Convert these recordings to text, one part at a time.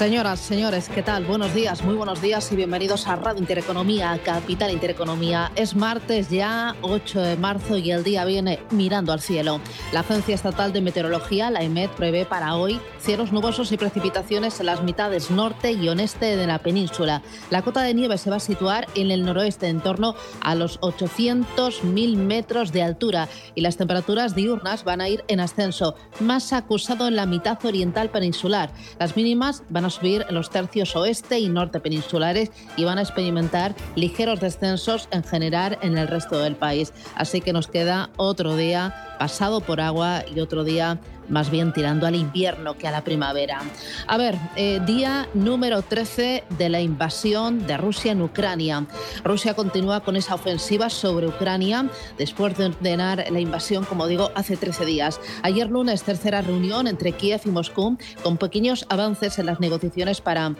Señoras, señores, ¿qué tal? Buenos días, muy buenos días y bienvenidos a Radio Intereconomía, Capital Intereconomía. Es martes ya, 8 de marzo y el día viene mirando al cielo. La Agencia Estatal de Meteorología, la EMET, prevé para hoy cielos nubosos y precipitaciones en las mitades norte y oeste de la península. La cota de nieve se va a situar en el noroeste en torno a los 800.000 metros de altura y las temperaturas diurnas van a ir en ascenso, más acusado en la mitad oriental peninsular. Las mínimas van a los tercios oeste y norte peninsulares y van a experimentar ligeros descensos en general en el resto del país. Así que nos queda otro día pasado por agua y otro día más bien tirando al invierno que a la primavera. A ver, eh, día número 13 de la invasión de Rusia en Ucrania. Rusia continúa con esa ofensiva sobre Ucrania después de ordenar la invasión, como digo, hace 13 días. Ayer lunes, tercera reunión entre Kiev y Moscú, con pequeños avances en las negociaciones para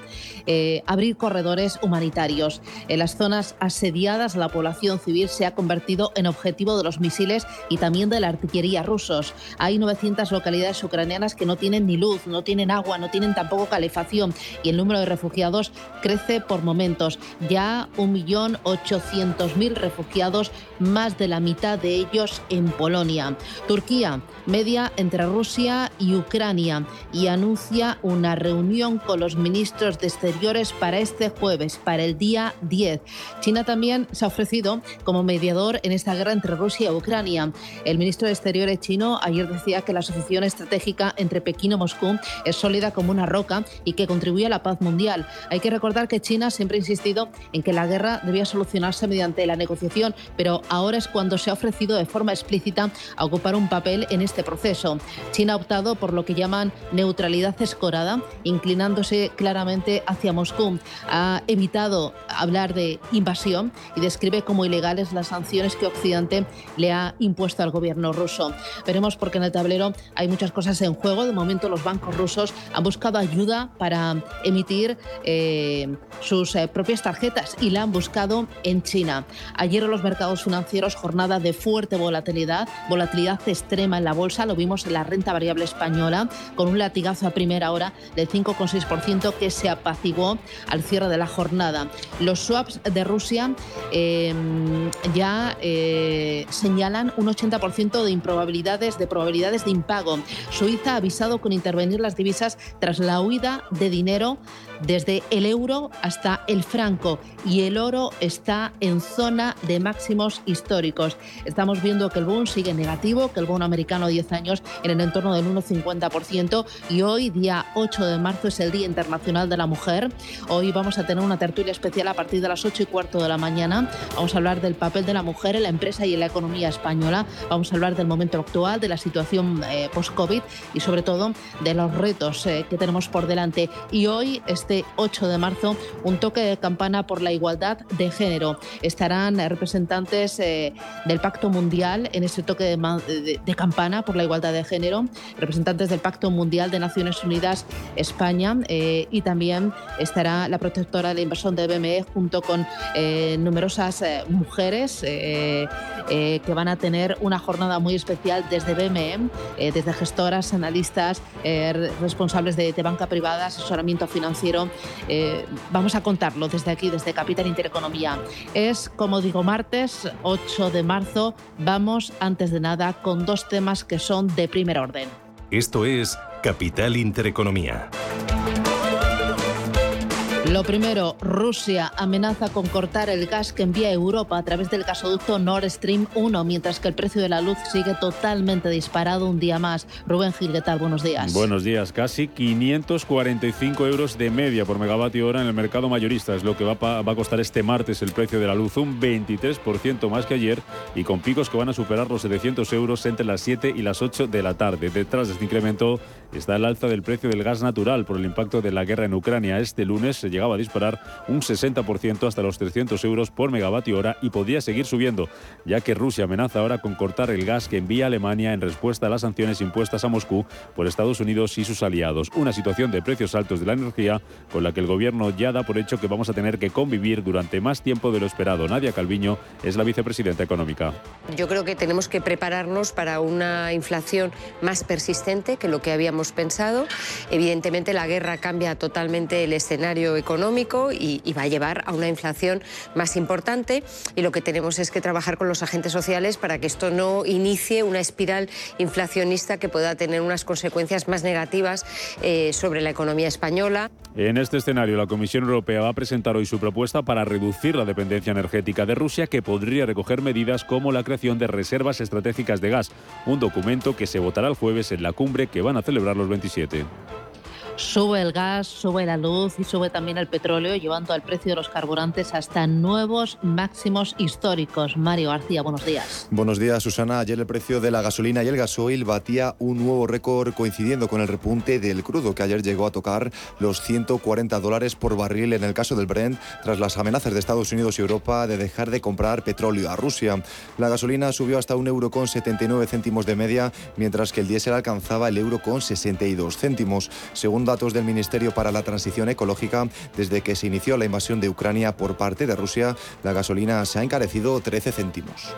eh, abrir corredores humanitarios. En las zonas asediadas, la población civil se ha convertido en objetivo de los misiles y también de la artillería rusos. Hay 900 localidades ucranianas que no tienen ni luz, no tienen agua, no tienen tampoco calefacción y el número de refugiados crece por momentos. Ya 1.800.000 refugiados, más de la mitad de ellos en Polonia. Turquía media entre Rusia y Ucrania y anuncia una reunión con los ministros de Exteriores para este jueves, para el día 10. China también se ha ofrecido como mediador en esta guerra entre Rusia y Ucrania. El ministro de Exteriores chino ayer decía que las asociaciones estratégica entre Pekín y Moscú es sólida como una roca y que contribuye a la paz mundial. Hay que recordar que China siempre ha insistido en que la guerra debía solucionarse mediante la negociación, pero ahora es cuando se ha ofrecido de forma explícita a ocupar un papel en este proceso. China ha optado por lo que llaman neutralidad escorada, inclinándose claramente hacia Moscú. Ha evitado hablar de invasión y describe como ilegales las sanciones que Occidente le ha impuesto al gobierno ruso. Veremos porque en el tablero hay muchas cosas en juego. De momento los bancos rusos han buscado ayuda para emitir eh, sus eh, propias tarjetas y la han buscado en China. Ayer los mercados financieros jornada de fuerte volatilidad, volatilidad extrema en la bolsa, lo vimos en la renta variable española con un latigazo a primera hora del 5,6% que se apaciguó al cierre de la jornada. Los swaps de Rusia eh, ya señalan un 80% de improbabilidades, de probabilidades de impago Suiza ha avisado con intervenir las divisas tras la huida de dinero desde el euro hasta el franco y el oro está en zona de máximos históricos. Estamos viendo que el boom sigue negativo, que el bono americano a 10 años en el entorno del 1,50% y hoy, día 8 de marzo, es el Día Internacional de la Mujer. Hoy vamos a tener una tertulia especial a partir de las 8 y cuarto de la mañana. Vamos a hablar del papel de la mujer en la empresa y en la economía española. Vamos a hablar del momento actual, de la situación eh, post-COVID y sobre todo de los retos eh, que tenemos por delante. Y hoy, este 8 de marzo, un toque de campana por la igualdad de género. Estarán representantes eh, del Pacto Mundial en ese toque de, campana por la igualdad de género, representantes del Pacto Mundial de Naciones Unidas España eh, y también estará la protectora de inversión de BME junto con numerosas mujeres que van a tener una jornada muy especial desde BME, desde gestoras, analistas, eh, responsables de, banca privada, asesoramiento financiero. Eh, vamos a contarlo desde aquí, desde Capital Intereconomía. Es, como digo, martes 8 de marzo. Vamos, antes de nada, con dos temas que son de primer orden. Esto es Capital Intereconomía. Lo primero, Rusia amenaza con cortar el gas que envía a Europa a través del gasoducto Nord Stream 1, mientras que el precio de la luz sigue totalmente disparado un día más. Rubén Gil, ¿qué tal? Buenos días. Buenos días. Casi 545 euros de media por megavatio hora en el mercado mayorista. Es lo que va, a costar este martes el precio de la luz, un 23% más que ayer y con picos que van a superar los 700 euros entre las 7 y las 8 de la tarde. Detrás de este incremento está el alza del precio del gas natural por el impacto de la guerra en Ucrania. Este lunes se llegaba a disparar un 60% hasta los 300 euros por megavatio hora y podría seguir subiendo, ya que Rusia amenaza ahora con cortar el gas que envía Alemania en respuesta a las sanciones impuestas a Moscú por Estados Unidos y sus aliados. Una situación de precios altos de la energía con la que el gobierno ya da por hecho que vamos a tener que convivir durante más tiempo de lo esperado. Nadia Calviño es la vicepresidenta económica. Yo creo que tenemos que prepararnos para una inflación más persistente que lo que habíamos pensado. Evidentemente la guerra cambia totalmente el escenario económico y, va a llevar a una inflación más importante y lo que tenemos es que trabajar con los agentes sociales para que esto no inicie una espiral inflacionista que pueda tener unas consecuencias más negativas eh, sobre la economía española. En este escenario, la Comisión Europea va a presentar hoy su propuesta para reducir la dependencia energética de Rusia, que podría recoger medidas como la creación de reservas estratégicas de gas, un documento que se votará el jueves en la cumbre que van a celebrar los 27. Sube el gas, sube la luz y sube también el petróleo, llevando al precio de los carburantes hasta nuevos máximos históricos. Mario García, buenos días. Buenos días, Susana. Ayer el precio de la gasolina y el gasoil batía un nuevo récord coincidiendo con el repunte del crudo, que ayer llegó a tocar los 140 dólares por barril en el caso del Brent, tras las amenazas de Estados Unidos y Europa de dejar de comprar petróleo a Rusia. La gasolina subió hasta un euro con 79 céntimos de media, mientras que el diésel alcanzaba el euro con 62 céntimos. Según datos del Ministerio para la Transición Ecológica, desde que se inició la invasión de Ucrania por parte de Rusia, la gasolina se ha encarecido 13 céntimos.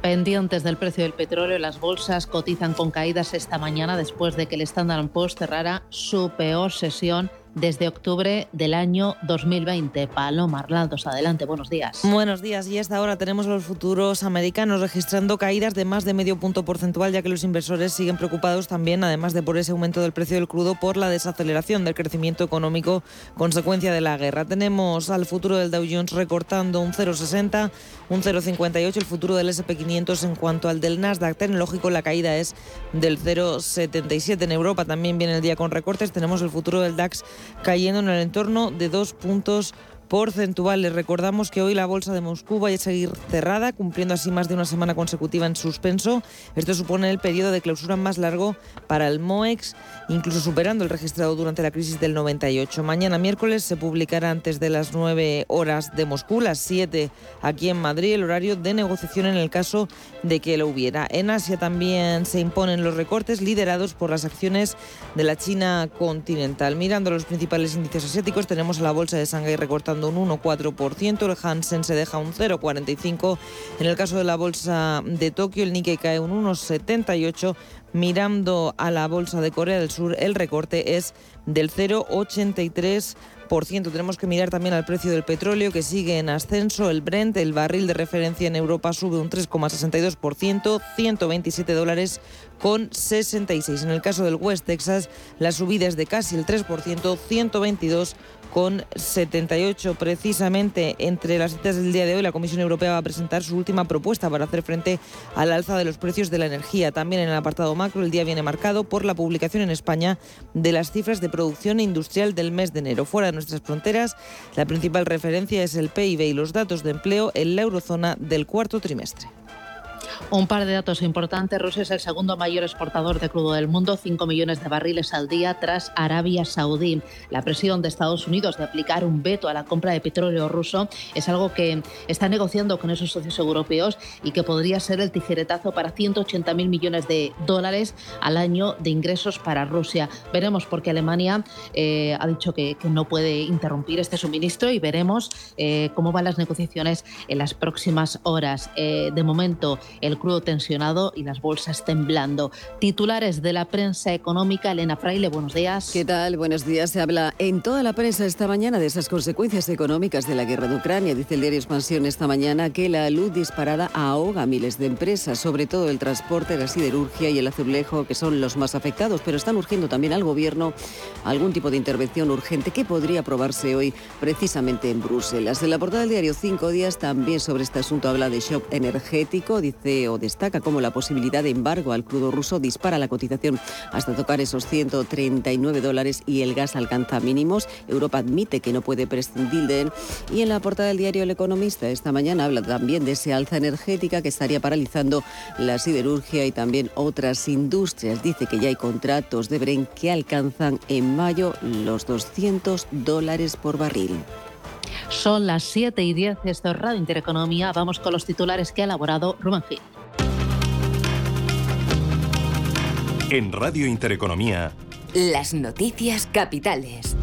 Pendientes del precio del petróleo, las bolsas cotizan con caídas esta mañana después de que el Standard Poor's cerrara su peor sesión desde octubre del año 2020. Paloma Arnaldos, adelante, buenos días. Buenos días. Y hasta ahora tenemos los futuros americanos registrando caídas de más de medio punto porcentual, ya que los inversores siguen preocupados también, además de por ese aumento del precio del crudo, por la desaceleración del crecimiento económico consecuencia de la guerra. Tenemos al futuro del Dow Jones recortando un 0,60, un 0,58 el futuro del SP500 en cuanto al del Nasdaq tecnológico, la caída es del 0,77. En Europa también viene el día con recortes. Tenemos el futuro del DAX cayendo en el entorno de dos puntos porcentuales. Recordamos que hoy la bolsa de Moscú va a seguir cerrada, cumpliendo así más de una semana consecutiva en suspenso. Esto supone el periodo de clausura más largo para el MOEX, incluso superando el registrado durante la crisis del 98. Mañana miércoles se publicará antes de las 9 horas de Moscú, las 7 aquí en Madrid, el horario de negociación en el caso de que lo hubiera. En Asia también se imponen los recortes liderados por las acciones de la China continental. Mirando los principales índices asiáticos, tenemos a la bolsa de Shanghái recortando un 1,4%, el Hansen se deja un 0,45%, en el caso de la bolsa de Tokio el Nikkei cae un 1,78%, mirando a la bolsa de Corea del Sur el recorte es del 0,83%. Tenemos que mirar también al precio del petróleo que sigue en ascenso. El Brent, el barril de referencia en Europa, sube un 3,62%, 127 dólares con 66. En el caso del West Texas, la subida es de casi el 3%, 122 con 78. Precisamente entre las citas del día de hoy, la Comisión Europea va a presentar su última propuesta para hacer frente al alza de los precios de la energía. También en el apartado macro, el día viene marcado por la publicación en España de las cifras de producción industrial del mes de enero. Fuera de nuestras fronteras, la principal referencia es el PIB y los datos de empleo en la eurozona del cuarto trimestre. Un par de datos importantes. Rusia es el segundo mayor exportador de crudo del mundo, 5 millones de barriles al día tras Arabia Saudí. La presión de Estados Unidos de aplicar un veto a la compra de petróleo ruso es algo que está negociando con esos socios europeos y que podría ser el tijeretazo para 180 mil millones de dólares al año de ingresos para Rusia. Veremos porque Alemania eh, ha dicho que, no puede interrumpir este suministro y veremos eh, cómo van las negociaciones en las próximas horas. Eh, de momento, el crudo tensionado y las bolsas temblando. Titulares de la prensa económica, Elena Fraile, buenos días. ¿Qué tal? Buenos días. Se habla en toda la prensa esta mañana de esas consecuencias económicas de la guerra de Ucrania. Dice el diario Expansión esta mañana que la luz disparada ahoga a miles de empresas, sobre todo el transporte, la siderurgia y el azulejo, que son los más afectados, pero están urgiendo también al gobierno algún tipo de intervención urgente que podría aprobarse hoy precisamente en Bruselas. En la portada del diario Cinco Días también sobre este asunto habla de shock energético. Dice Europeo destaca como la posibilidad de embargo al crudo ruso dispara la cotización hasta tocar esos 139 dólares y el gas alcanza mínimos. Europa admite que no puede prescindir de él. Y en la portada del diario El Economista esta mañana habla también de esa alza energética que estaría paralizando la siderurgia y también otras industrias. Dice que ya hay contratos de Bren que alcanzan en mayo los 200 dólares por barril. Son las 7 y 10, esto es Radio Intereconomía. Vamos con los titulares que ha elaborado Rubén Gil. En Radio Intereconomía, Las noticias capitales.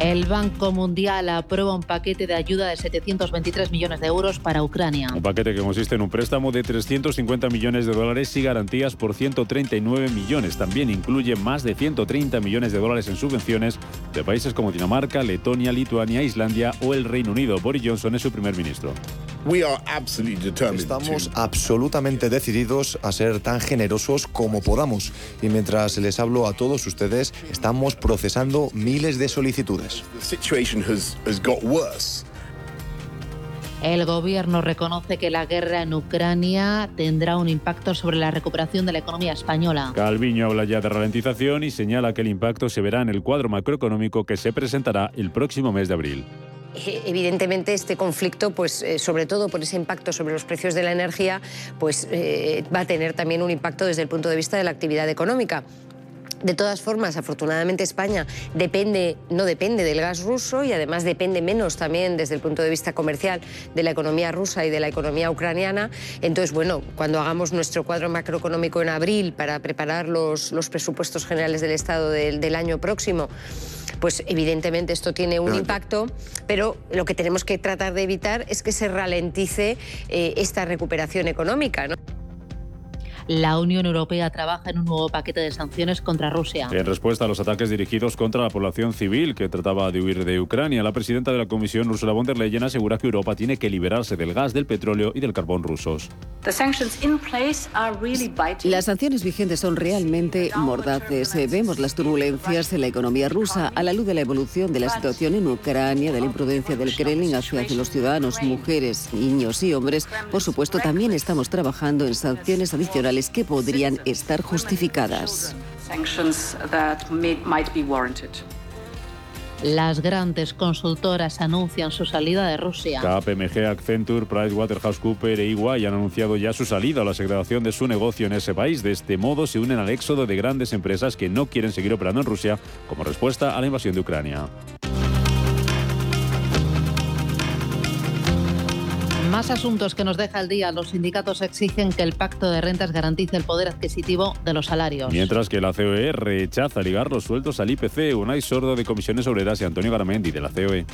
El Banco Mundial aprueba un paquete de ayuda de 723 millones de euros para Ucrania. Un paquete que consiste en un préstamo de 350 millones de dólares y garantías por 139 millones. También incluye más de 130 millones de dólares en subvenciones de países como Dinamarca, Letonia, Lituania, Islandia o el Reino Unido. Boris Johnson es su primer ministro. Estamos absolutamente decididos a ser tan generosos como podamos y mientras les hablo a todos ustedes, estamos procesando miles de solicitudes. El gobierno reconoce que la guerra en Ucrania tendrá un impacto sobre la recuperación de la economía española. Calviño habla ya de ralentización y señala que el impacto se verá en el cuadro macroeconómico que se presentará el próximo mes de abril. Eh, Evidentemente este conflicto, pues eh, sobre todo por ese impacto sobre los precios de la energía, pues eh, va a tener también un impacto desde el punto de vista de la actividad económica. De todas formas, afortunadamente España depende, no depende del gas ruso y además depende menos también desde el punto de vista comercial de la economía rusa y de la economía ucraniana. Entonces, bueno, cuando hagamos nuestro cuadro macroeconómico en abril para preparar los, los presupuestos generales del Estado del, del año próximo, pues evidentemente esto tiene un impacto, pero lo que tenemos que tratar de evitar es que se ralentice eh, esta recuperación económica. ¿no? La Unión Europea trabaja en un nuevo paquete de sanciones contra Rusia. En respuesta a los ataques dirigidos contra la población civil que trataba de huir de Ucrania, la presidenta de la Comisión, Ursula von der Leyen, asegura que Europa tiene que liberarse del gas, del petróleo y del carbón rusos. Las sanciones vigentes son realmente mordaces. Eh, Vemos las turbulencias en la economía rusa a la luz de la evolución de la situación en Ucrania, de la imprudencia del Kremlin hacia los ciudadanos, mujeres, niños y hombres. Por supuesto, también estamos trabajando en sanciones adicionales que podrían estar justificadas. Las grandes consultoras anuncian su salida de Rusia. KPMG, Accenture, PricewaterhouseCoopers e EY han anunciado ya su salida o la segregación de su negocio en ese país. De este modo se unen al éxodo de grandes empresas que no quieren seguir operando en Rusia como respuesta a la invasión de Ucrania. Más asuntos que nos deja el día. Los sindicatos exigen que el pacto de rentas garantice el poder adquisitivo de los salarios. Mientras que la COE rechaza ligar los sueldos al IPC, Unai Sordo de Comisiones Obreras y Antonio Garamendi de la. COE.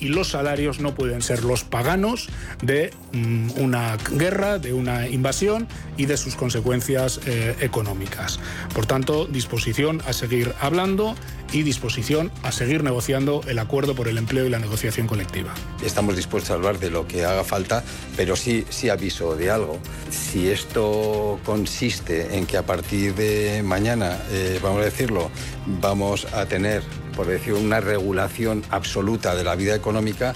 Y los salarios no pueden ser los paganos de mm, una guerra, de una invasión y de sus consecuencias eh, económicas. Por tanto, disposición a seguir hablando y disposición a seguir negociando el acuerdo por el empleo y la negociación colectiva. Estamos dispuestos a hablar de lo que haga falta, pero sí, sí aviso de algo. Si esto consiste en que a partir de mañana, eh, vamos a decirlo, vamos a tener, por decir, una regulación absoluta de la vida económica,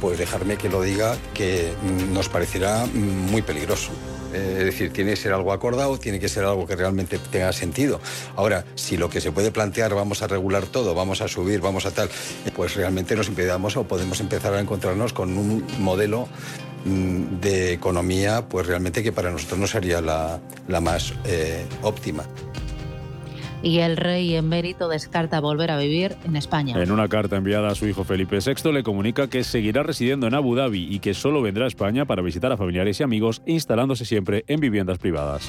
pues dejarme que lo diga que nos parecerá muy peligroso. Es decir, tiene que ser algo acordado, tiene que ser algo que realmente tenga sentido. Ahora, si lo que se puede plantear, vamos a regular todo, vamos a subir, vamos a tal, pues realmente nos impedamos o podemos empezar a encontrarnos con un modelo mm, de economía, pues realmente que para nosotros no sería la, la más eh, óptima. Y el rey emérito descarta volver a vivir en España. En una carta enviada a su hijo Felipe VI le comunica que seguirá residiendo en Abu Dhabi y que solo vendrá a España para visitar a familiares y amigos, instalándose siempre en viviendas privadas.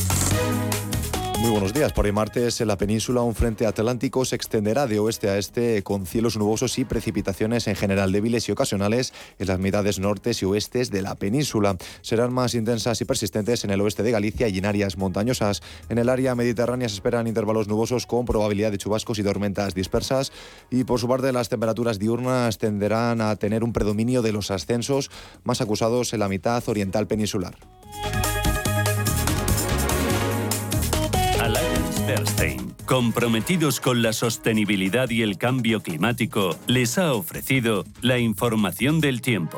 Muy buenos días. Por el martes en la península un frente atlántico se extenderá de oeste a este con cielos nubosos y precipitaciones en general débiles y ocasionales en las mitades nortes y oestes de la península. Serán más intensas y persistentes en el oeste de Galicia y en áreas montañosas. En el área mediterránea se esperan intervalos nubosos con probabilidad de chubascos y tormentas dispersas y por su parte las temperaturas diurnas tenderán a tener un predominio de los ascensos más acusados en la mitad oriental peninsular. Comprometidos con la sostenibilidad y el cambio climático, les ha ofrecido la información del tiempo.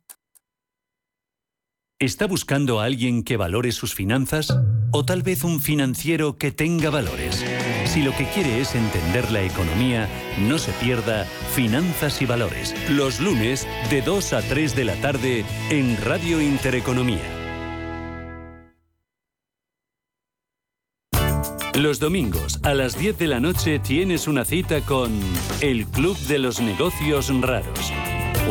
¿Está buscando a alguien que valore sus finanzas? ¿O tal vez un financiero que tenga valores? Si lo que quiere es entender la economía, no se pierda Finanzas y Valores, los lunes de 2 a 3 de la tarde en Radio Intereconomía. Los domingos a las 10 de la noche tienes una cita con el Club de los Negocios Raros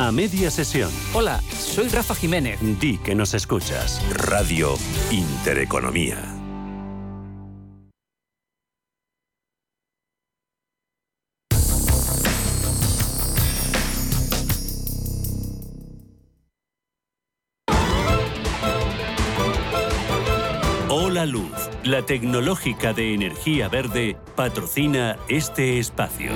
A media sesión. Hola, soy Rafa Jiménez. Di que nos escuchas. Radio Intereconomía. Hola Luz, la tecnológica de energía verde, patrocina este espacio.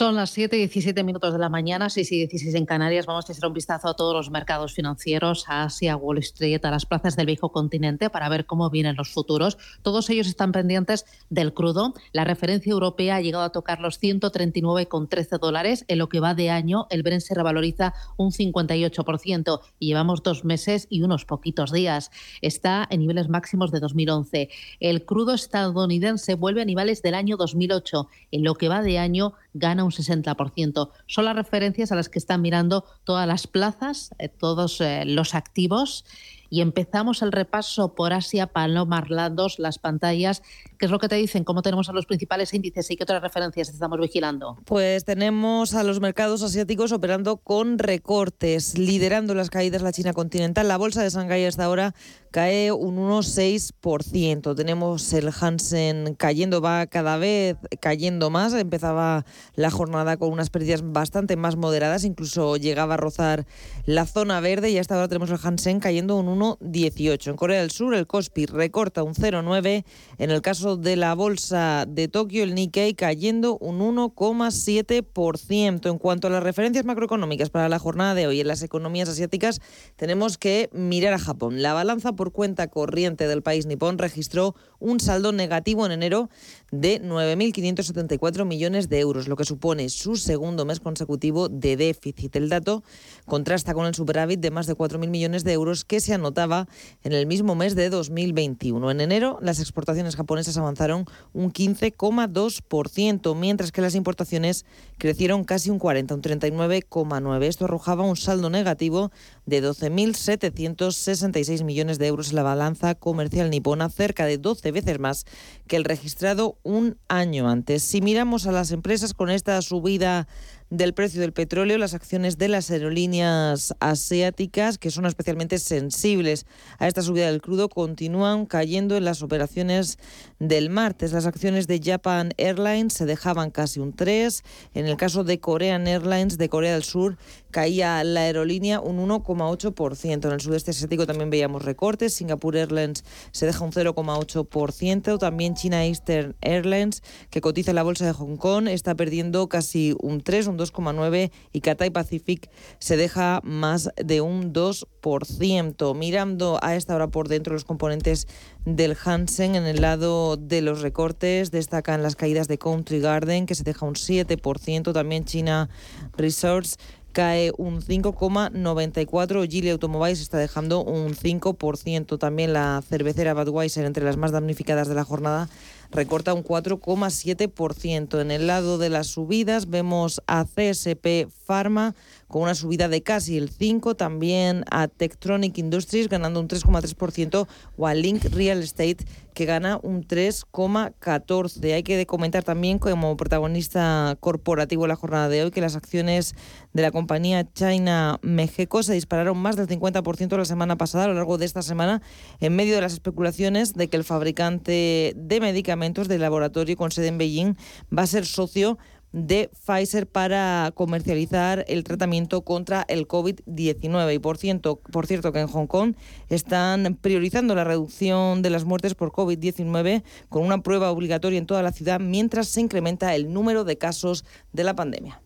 Son las 7 y 17 minutos de la mañana, 6 y 16 en Canarias. Vamos a echar un vistazo a todos los mercados financieros, a Asia, Wall Street, a las plazas del viejo continente para ver cómo vienen los futuros. Todos ellos están pendientes del crudo. La referencia europea ha llegado a tocar los 139,13 dólares. En lo que va de año, el Brent se revaloriza un 58% y llevamos dos meses y unos poquitos días. Está en niveles máximos de 2011. El crudo estadounidense vuelve a niveles del año 2008. En lo que va de año, gana un 60%. Son las referencias a las que están mirando todas las plazas, eh, todos eh, los activos y empezamos el repaso por Asia, Paloma, Arlandos, las pantallas. ¿Qué es lo que te dicen? ¿Cómo tenemos a los principales índices y qué otras referencias estamos vigilando? Pues tenemos a los mercados asiáticos operando con recortes, liderando las caídas la China continental. La bolsa de Shanghái hasta ahora cae un 1,6%. Tenemos el Hansen cayendo, va cada vez cayendo más. Empezaba la jornada con unas pérdidas bastante más moderadas, incluso llegaba a rozar la zona verde y hasta ahora tenemos el Hansen cayendo un 1,18. En Corea del Sur el Kospi recorta un 0,9. En el caso de la bolsa de Tokio, el Nikkei cayendo un 1,7%. En cuanto a las referencias macroeconómicas para la jornada de hoy en las economías asiáticas, tenemos que mirar a Japón. La balanza por cuenta corriente del país nipón registró un saldo negativo en enero de 9.574 millones de euros, lo que supone su segundo mes consecutivo de déficit. El dato contrasta con el superávit de más de 4.000 millones de euros que se anotaba en el mismo mes de 2021. En enero, las exportaciones japonesas avanzaron un 15,2%, mientras que las importaciones crecieron casi un 40, un 39,9%. Esto arrojaba un saldo negativo de 12.766 millones de euros en la balanza comercial nipona, cerca de 12 veces más que el registrado un año antes. Si miramos a las empresas con esta subida del precio del petróleo, las acciones de las aerolíneas asiáticas, que son especialmente sensibles a esta subida del crudo, continúan cayendo en las operaciones del martes. Las acciones de Japan Airlines se dejaban casi un 3. En el caso de Korean Airlines de Corea del Sur, caía la aerolínea un 1,8%. En el sudeste asiático también veíamos recortes. Singapore Airlines se deja un 0,8%. También China Eastern Airlines, que cotiza en la bolsa de Hong Kong, está perdiendo casi un 3, un 2,9% y Cathay Pacific se deja más de un 2%. Mirando a esta hora por dentro los componentes del Hansen en el lado de los recortes destacan las caídas de Country Garden que se deja un 7%, también China Resorts cae un 5,94. Gili Automobiles está dejando un 5%. También la cervecera Budweiser, entre las más damnificadas de la jornada, recorta un 4,7%. En el lado de las subidas vemos a CSP Pharma con una subida de casi el 5%, también a Tektronic Industries ganando un 3,3% o a Link Real Estate que gana un 3,14. Hay que comentar también como protagonista corporativo la jornada de hoy que las acciones de la compañía China Mexico se dispararon más del 50% la semana pasada, a lo largo de esta semana, en medio de las especulaciones de que el fabricante de medicamentos del laboratorio con sede en Beijing va a ser socio de Pfizer para comercializar el tratamiento contra el COVID-19. Y por cierto, por cierto que en Hong Kong están priorizando la reducción de las muertes por COVID-19 con una prueba obligatoria en toda la ciudad mientras se incrementa el número de casos de la pandemia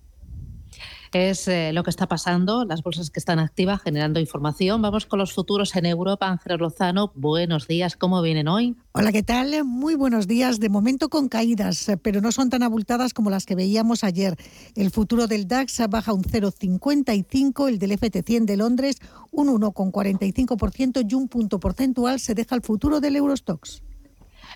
es eh, lo que está pasando, las bolsas que están activas generando información. Vamos con los futuros en Europa. Ángel Lozano, buenos días, ¿cómo vienen hoy? Hola, ¿qué tal? Muy buenos días. De momento con caídas, pero no son tan abultadas como las que veíamos ayer. El futuro del DAX baja un 0,55, el del FT100 de Londres un 1,45% y un punto porcentual se deja el futuro del Eurostox.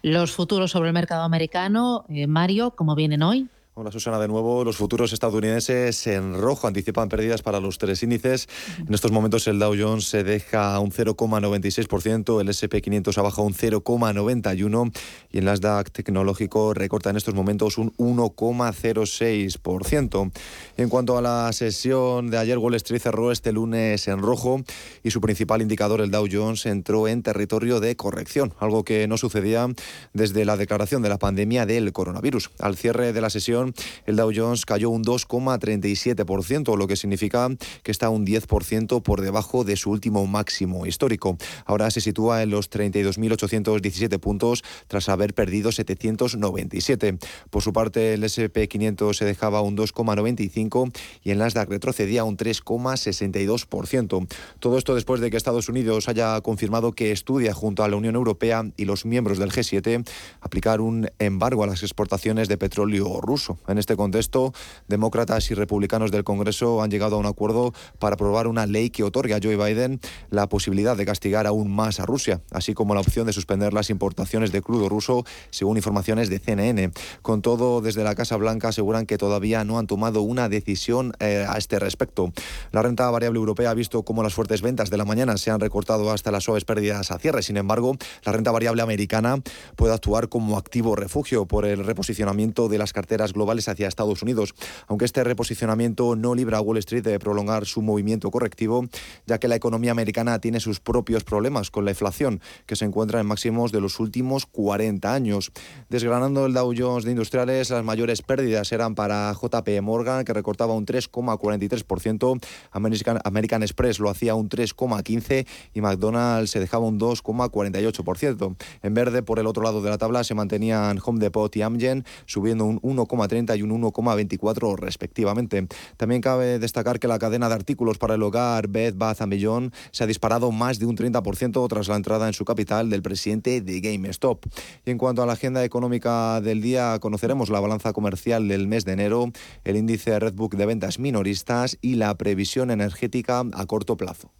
Los futuros sobre el mercado americano, eh, Mario, ¿cómo vienen hoy? Hola Susana, de nuevo los futuros estadounidenses en rojo anticipan pérdidas para los tres índices. En estos momentos el Dow Jones se deja un 0,96%, el S&P 500 abajo un 0,91% y el Nasdaq tecnológico recorta en estos momentos un 1,06%. En cuanto a la sesión de ayer, Wall Street cerró este lunes en rojo y su principal indicador, el Dow Jones, entró en territorio de corrección, algo que no sucedía desde la declaración de la pandemia del coronavirus. Al cierre de la sesión, el Dow Jones cayó un 2,37%, lo que significa que está un 10% por debajo de su último máximo histórico. Ahora se sitúa en los 32.817 puntos tras haber perdido 797. Por su parte, el S&P 500 se dejaba un 2,95 y el Nasdaq retrocedía un 3,62%. Todo esto después de que Estados Unidos haya confirmado que estudia junto a la Unión Europea y los miembros del G7 aplicar un embargo a las exportaciones de petróleo ruso. En este contexto, demócratas y republicanos del Congreso han llegado a un acuerdo para aprobar una ley que otorgue a Joe Biden la posibilidad de castigar aún más a Rusia, así como la opción de suspender las importaciones de crudo ruso, según informaciones de CNN. Con todo, desde la Casa Blanca aseguran que todavía no han tomado una decisión eh, a este respecto. La renta variable europea ha visto cómo las fuertes ventas de la mañana se han recortado hasta las suaves pérdidas a cierre. Sin embargo, la renta variable americana puede actuar como activo refugio por el reposicionamiento de las carteras globales hacia Estados Unidos, aunque este reposicionamiento no libra a Wall Street de prolongar su movimiento correctivo, ya que la economía americana tiene sus propios problemas con la inflación, que se encuentra en máximos de los últimos 40 años. Desgranando el Dow Jones de industriales, las mayores pérdidas eran para JP Morgan, que recortaba un 3,43%, American, American Express lo hacía un 3,15% y McDonald's se dejaba un 2,48%. En verde, por el otro lado de la tabla, se mantenían Home Depot y Amgen, subiendo un 1,30 y un 1,24 respectivamente. También cabe destacar que la cadena de artículos para el hogar Bed Bath Beyond se ha disparado más de un 30% tras la entrada en su capital del presidente de GameStop. Y en cuanto a la agenda económica del día, conoceremos la balanza comercial del mes de enero, el índice Redbook de ventas minoristas y la previsión energética a corto plazo.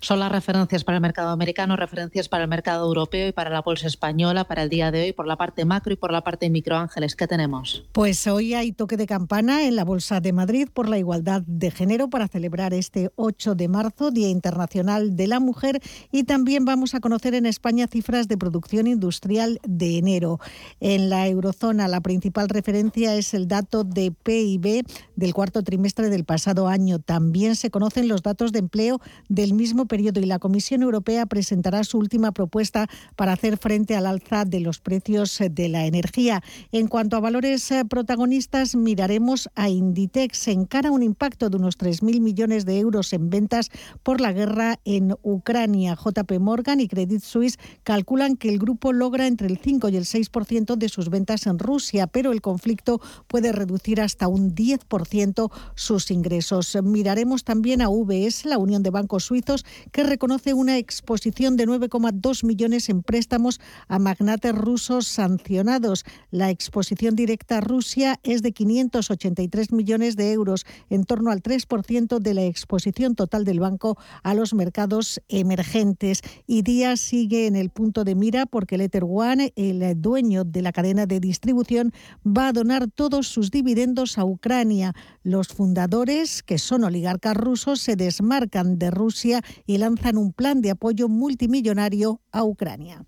Son las referencias para el mercado americano, referencias para el mercado europeo y para la bolsa española para el día de hoy, por la parte macro y por la parte micro. Ángeles, ¿qué tenemos? Pues hoy hay toque de campana en la Bolsa de Madrid por la igualdad de género para celebrar este 8 de marzo, Día Internacional de la Mujer, y también vamos a conocer en España cifras de producción industrial de enero. En la eurozona, la principal referencia es el dato de PIB del cuarto trimestre del pasado año. También se conocen los datos de empleo del mismo periodo y la Comisión Europea presentará su última propuesta para hacer frente al alza de los precios de la energía. En cuanto a valores eh, protagonistas, miraremos a Inditex. Se encara un impacto de unos 3.000 millones de euros en ventas por la guerra en Ucrania. JP Morgan y Credit Suisse calculan que el grupo logra entre el 5 y el 6% de sus ventas en Rusia, pero el conflicto puede reducir hasta un 10% sus ingresos. Miraremos también a UBS, la Unión de Bancos Suizos, que reconoce una exposición de 9,2 millones en préstamos a magnates rusos sancionados. La exposición directa a Rusia es de 583 millones de euros, en torno al 3% de la exposición total del banco a los mercados emergentes. Y Díaz sigue en el punto de mira porque el Ether One, el dueño de la cadena de distribución, va a donar todos sus dividendos a Ucrania. Los fundadores, que son oligarcas rusos, se desmarcan de Rusia y lanzan un plan de apoyo multimillonario a Ucrania.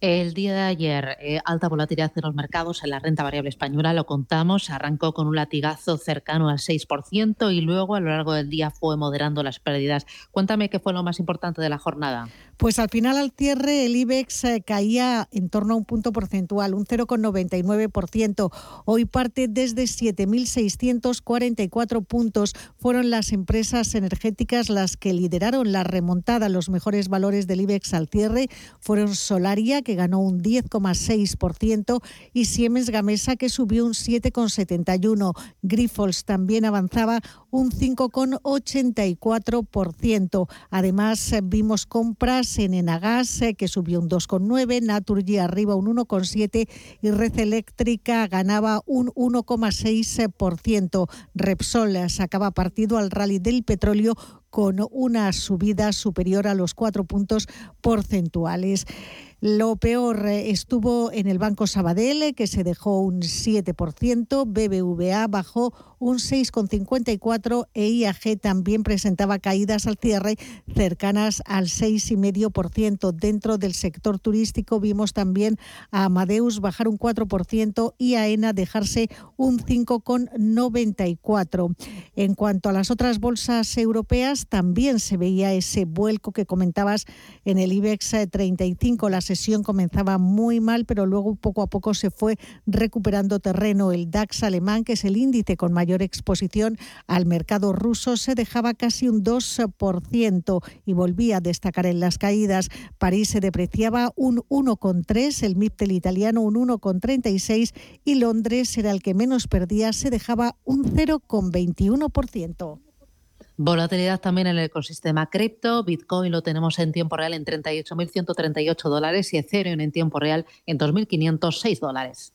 El día de ayer, eh, alta volatilidad en los mercados en la renta variable española, lo contamos, arrancó con un latigazo cercano al 6% y luego a lo largo del día fue moderando las pérdidas. Cuéntame qué fue lo más importante de la jornada. Pues al final, al cierre, el IBEX eh, caía en torno a un punto porcentual, un 0,99%. Hoy parte desde 7.644 puntos. Fueron las empresas energéticas las que lideraron la remontada. Los mejores valores del IBEX al cierre fueron Solaria, que ganó un 10,6%, y Siemens Gamesa, que subió un 7,71%. Grifols también avanzaba un 5,84%. Además, eh, vimos compras en Enagas, eh, que subió un 2,9%, Naturgy arriba un 1,7% y Red Eléctrica ganaba un 1,6%. Repsol sacaba partido al rally del petróleo con una subida superior a los cuatro puntos porcentuales. Lo peor estuvo en el Banco Sabadell, que se dejó un 7%, BBVA bajó un 6,54% e IAG también presentaba caídas al cierre cercanas al 6,5%. Dentro del sector turístico vimos también a Amadeus bajar un 4% y a ENA dejarse un 5,94%. En cuanto a las otras bolsas europeas, también se veía ese vuelco que comentabas en el IBEX 35. Las sesión comenzaba muy mal, pero luego poco a poco se fue recuperando terreno. El DAX alemán, que es el índice con mayor exposición al mercado ruso, se dejaba casi un 2% y volvía a destacar en las caídas. París se depreciaba un 1,3, el MIP del italiano un 1,36 y Londres era el que menos perdía, se dejaba un 0,21%. Volatilidad también en el ecosistema cripto. Bitcoin lo tenemos en tiempo real en 38.138 dólares y Ethereum en tiempo real en 2.506 dólares.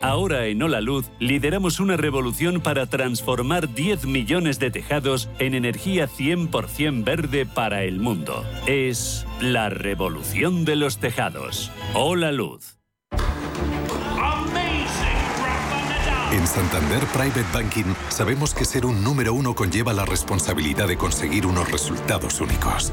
Ahora en Hola Luz lideramos una revolución para transformar 10 millones de tejados en energía 100% verde para el mundo. Es la revolución de los tejados. Hola Luz. En Santander Private Banking sabemos que ser un número uno conlleva la responsabilidad de conseguir unos resultados únicos.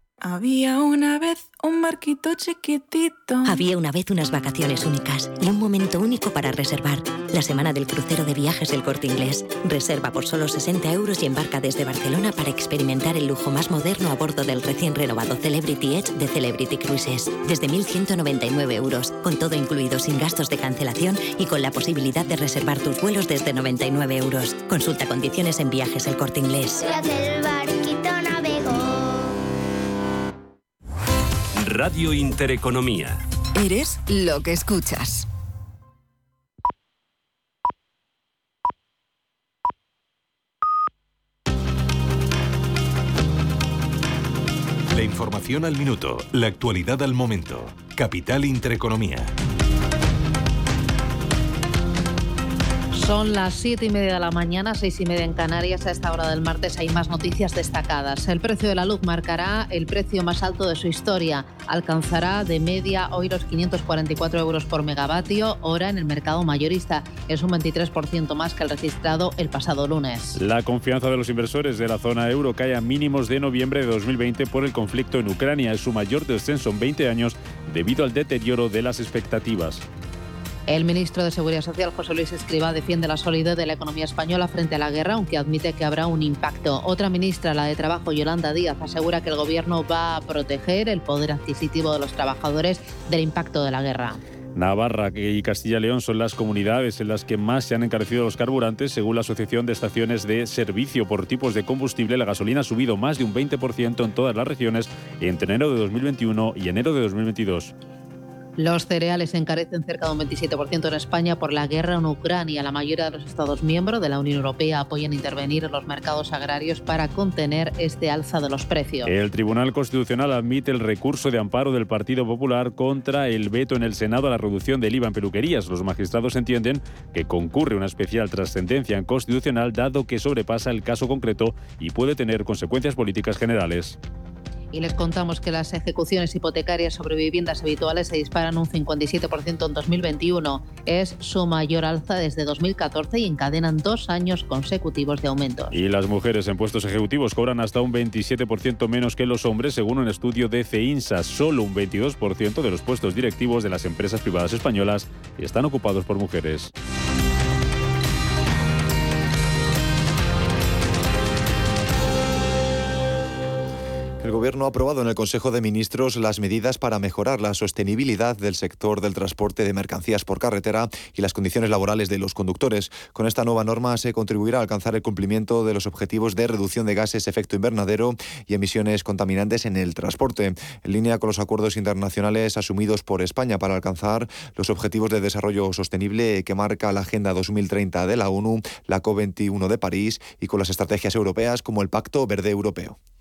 Había una vez un barquito chiquitito. Había una vez unas vacaciones únicas y un momento único para reservar. La semana del crucero de viajes del corte inglés. Reserva por solo 60 euros y embarca desde Barcelona para experimentar el lujo más moderno a bordo del recién renovado Celebrity Edge de Celebrity Cruises. Desde 1.199 euros, con todo incluido sin gastos de cancelación y con la posibilidad de reservar tus vuelos desde 99 euros. Consulta condiciones en viajes el corte inglés. Radio Intereconomía. Eres lo que escuchas. La información al minuto, la actualidad al momento. Capital Intereconomía. Son las siete y media de la mañana, seis y media en Canarias. A esta hora del martes hay más noticias destacadas. El precio de la luz marcará el precio más alto de su historia. Alcanzará de media hoy los 544 euros por megavatio hora en el mercado mayorista. Es un 23% más que el registrado el pasado lunes. La confianza de los inversores de la zona euro cae a mínimos de noviembre de 2020 por el conflicto en Ucrania. Es su mayor descenso en 20 años debido al deterioro de las expectativas. El ministro de Seguridad Social, José Luis Escriba, defiende la solidez de la economía española frente a la guerra, aunque admite que habrá un impacto. Otra ministra, la de Trabajo, Yolanda Díaz, asegura que el Gobierno va a proteger el poder adquisitivo de los trabajadores del impacto de la guerra. Navarra y Castilla y León son las comunidades en las que más se han encarecido los carburantes. Según la Asociación de Estaciones de Servicio por tipos de combustible, la gasolina ha subido más de un 20% en todas las regiones entre enero de 2021 y enero de 2022. Los cereales encarecen cerca de un 27% en España por la guerra en Ucrania. La mayoría de los Estados miembros de la Unión Europea apoyan intervenir en los mercados agrarios para contener este alza de los precios. El Tribunal Constitucional admite el recurso de amparo del Partido Popular contra el veto en el Senado a la reducción del IVA en peluquerías. Los magistrados entienden que concurre una especial trascendencia en constitucional dado que sobrepasa el caso concreto y puede tener consecuencias políticas generales. Y les contamos que las ejecuciones hipotecarias sobre viviendas habituales se disparan un 57% en 2021. Es su mayor alza desde 2014 y encadenan dos años consecutivos de aumento. Y las mujeres en puestos ejecutivos cobran hasta un 27% menos que los hombres, según un estudio de CEINSA. Solo un 22% de los puestos directivos de las empresas privadas españolas están ocupados por mujeres. El Gobierno ha aprobado en el Consejo de Ministros las medidas para mejorar la sostenibilidad del sector del transporte de mercancías por carretera y las condiciones laborales de los conductores. Con esta nueva norma se contribuirá a alcanzar el cumplimiento de los objetivos de reducción de gases efecto invernadero y emisiones contaminantes en el transporte, en línea con los acuerdos internacionales asumidos por España para alcanzar los objetivos de desarrollo sostenible que marca la Agenda 2030 de la ONU, la COP21 de París y con las estrategias europeas como el Pacto Verde Europeo.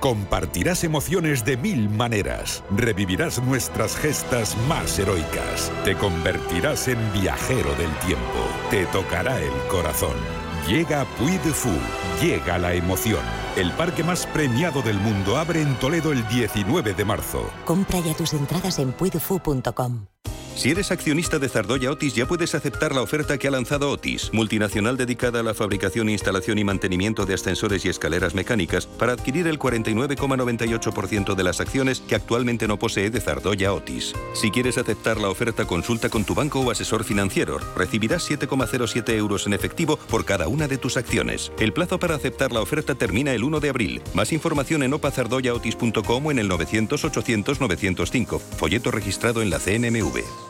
Compartirás emociones de mil maneras. Revivirás nuestras gestas más heroicas. Te convertirás en viajero del tiempo. Te tocará el corazón. Llega Puy de Fou. Llega la emoción. El parque más premiado del mundo abre en Toledo el 19 de marzo. Compra ya tus entradas en puidufu.com. Si eres accionista de Zardoya Otis ya puedes aceptar la oferta que ha lanzado Otis, multinacional dedicada a la fabricación, instalación y mantenimiento de ascensores y escaleras mecánicas, para adquirir el 49,98% de las acciones que actualmente no posee de Zardoya Otis. Si quieres aceptar la oferta, consulta con tu banco o asesor financiero. Recibirás 7,07 euros en efectivo por cada una de tus acciones. El plazo para aceptar la oferta termina el 1 de abril. Más información en opazardoyaotis.com o en el 900 800 905. Folleto registrado en la CNMV.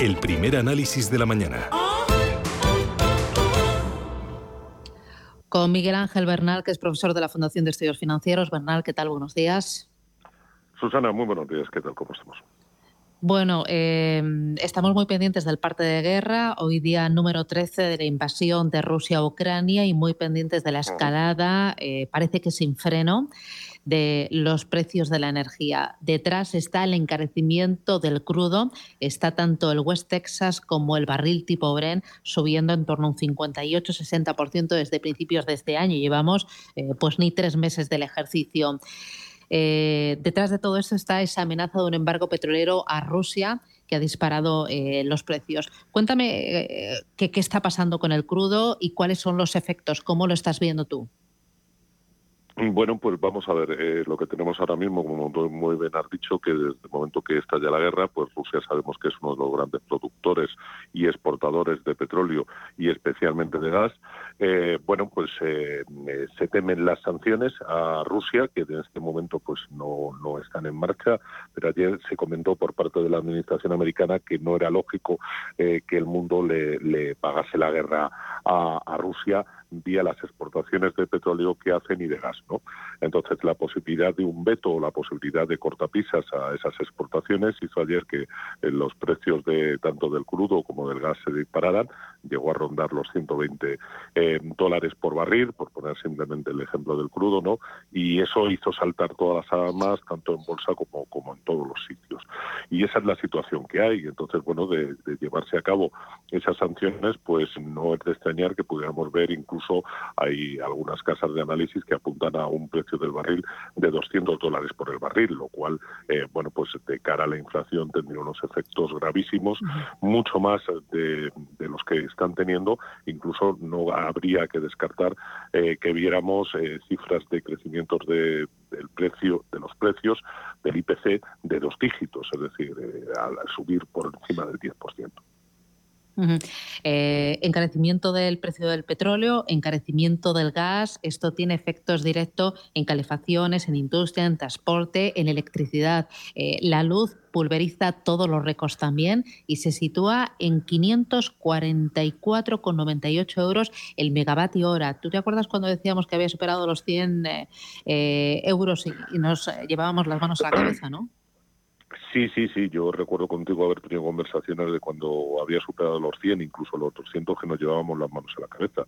El primer análisis de la mañana. Con Miguel Ángel Bernal, que es profesor de la Fundación de Estudios Financieros. Bernal, ¿qué tal? Buenos días. Susana, muy buenos días. ¿Qué tal? ¿Cómo estamos? Bueno, eh, estamos muy pendientes del parte de guerra, hoy día número 13 de la invasión de Rusia a Ucrania y muy pendientes de la escalada, eh, parece que sin freno, de los precios de la energía. Detrás está el encarecimiento del crudo, está tanto el West Texas como el barril tipo Bren subiendo en torno a un 58-60% desde principios de este año. Llevamos eh, pues ni tres meses del ejercicio. Eh, detrás de todo esto está esa amenaza de un embargo petrolero a Rusia que ha disparado eh, los precios. Cuéntame qué, qué está pasando con el crudo y cuáles son los efectos, cómo lo estás viendo tú. Bueno, pues vamos a ver, eh, lo que tenemos ahora mismo, como muy bien has dicho, que desde el momento que estalla la guerra, pues Rusia sabemos que es uno de los grandes productores y exportadores de petróleo y especialmente de gas. Eh, bueno, pues eh, se temen las sanciones a Rusia, que en este momento pues no, no están en marcha, pero ayer se comentó por parte de la administración americana que no era lógico que el mundo le, pagase la guerra a Rusia vía las exportaciones de petróleo que hacen y de gas. ¿no? Entonces, la posibilidad de un veto o la posibilidad de cortapisas a esas exportaciones hizo ayer que eh, los precios de tanto del crudo como del gas se dispararan. Llegó a rondar los 120 eh, dólares por barril, por poner simplemente el ejemplo del crudo, ¿no? Y eso hizo saltar todas las armas, tanto en bolsa como, como en todos los sitios. Y esa es la situación que hay. Entonces, bueno, de, de llevarse a cabo esas sanciones, pues no es de extrañar que pudiéramos ver incluso incluso hay algunas casas de análisis que apuntan a un precio del barril de 200 dólares por el barril, lo cual, eh, bueno, pues de cara a la inflación tendría unos efectos gravísimos, mucho más de, los que están teniendo. Incluso no habría que descartar eh, que viéramos eh, cifras de crecimientos de, del precio de los precios del IPC de dos dígitos, es decir, al subir por encima del 10%. Eh, encarecimiento del precio del petróleo, encarecimiento del gas, esto tiene efectos directos en calefacciones, en industria, en transporte, en electricidad. Eh, la luz pulveriza todos los récords también y se sitúa en 544,98 euros el megavatio hora. ¿Tú te acuerdas cuando decíamos que había superado los 100 eh, euros y, y nos llevábamos las manos a la cabeza, no? Sí, sí, sí. Yo recuerdo contigo haber tenido conversaciones de cuando había superado los 100, incluso los 200, que nos llevábamos las manos a la cabeza.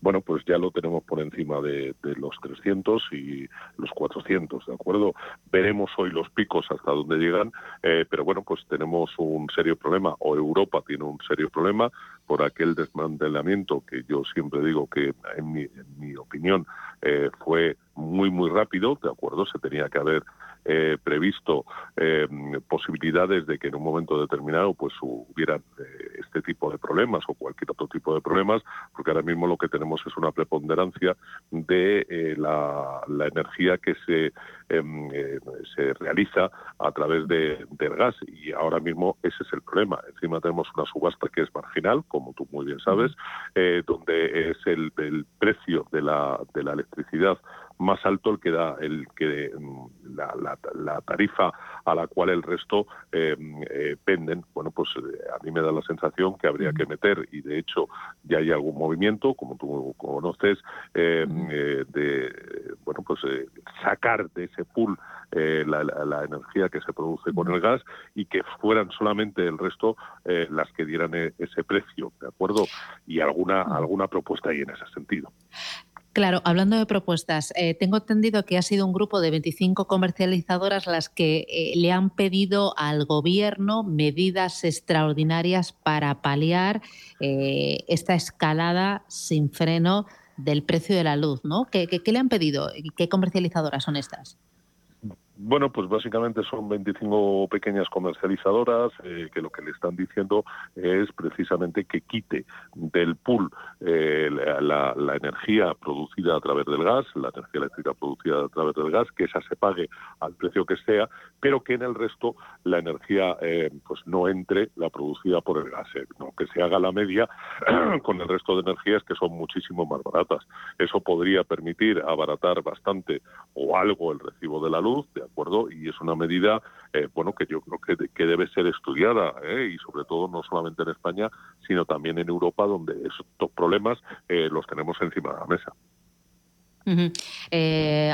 Bueno, pues ya lo tenemos por encima de, los 300 y los 400, ¿de acuerdo? Veremos hoy los picos hasta dónde llegan, eh, pero bueno, pues tenemos un serio problema, o Europa tiene un serio problema por aquel desmantelamiento que yo siempre digo que, en mi, en mi opinión, eh, fue muy, muy rápido, ¿de acuerdo? Se tenía que haber eh, previsto eh, posibilidades de que en un momento determinado pues hubiera eh, este tipo de problemas o cualquier otro tipo de problemas, porque ahora mismo lo que tenemos es una preponderancia de la, energía que se, em, se realiza a través de, del gas y ahora mismo ese es el problema. Encima tenemos una subasta que es marginal, como tú muy bien sabes, donde es el, el precio de la, de la electricidad más alto el que da el que mm, la, tarifa a la cual el resto eh, eh, venden. Bueno, pues a mí me da la sensación que habría que meter y de hecho ya hay algún movimiento, como tú conoces, de bueno pues sacar de ese pool la, energía que se produce con el gas y que fueran solamente el resto las que dieran ese precio, ¿de acuerdo? Y alguna alguna propuesta ahí en ese sentido. Claro, hablando de propuestas, eh, tengo entendido que ha sido un grupo de 25 comercializadoras las que eh, le han pedido al gobierno medidas extraordinarias para paliar eh, esta escalada sin freno del precio de la luz, ¿no? ¿Qué, qué le han pedido? ¿Qué comercializadoras son estas? Bueno, pues básicamente son 25 pequeñas comercializadoras eh, que lo que le están diciendo es precisamente que quite del pool eh, la, energía producida a través del gas, la energía eléctrica producida a través del gas, que esa se pague al precio que sea, pero que en el resto la energía eh, pues no entre la producida por el gas, no que se haga la media con el resto de energías que son muchísimo más baratas. Eso podría permitir abaratar bastante o algo el recibo de la luz, acuerdo? Y es una medida, eh, bueno, que yo creo que, que debe ser estudiada ¿eh? y sobre todo no solamente en España, sino también en Europa, donde estos problemas eh, los tenemos encima de la mesa.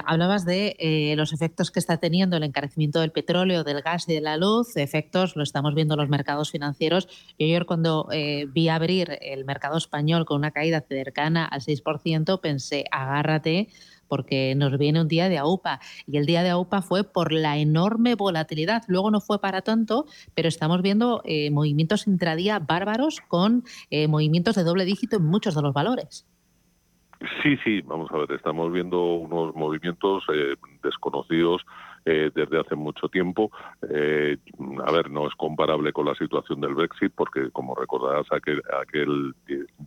hablabas de los efectos que está teniendo el encarecimiento del petróleo, del gas y de la luz, efectos lo estamos viendo en los mercados financieros. Yo ayer cuando vi abrir el mercado español con una caída cercana al 6%, pensé, agárrate porque nos viene un día de AUPA y el día de AUPA fue por la enorme volatilidad. Luego no fue para tanto, pero estamos viendo eh, movimientos intradía bárbaros con eh, movimientos de doble dígito en muchos de los valores. Sí, sí, vamos a ver, estamos viendo unos movimientos eh, desconocidos eh, desde hace mucho tiempo. Eh, a ver, no es comparable con la situación del Brexit, porque como recordarás, aquel, aquel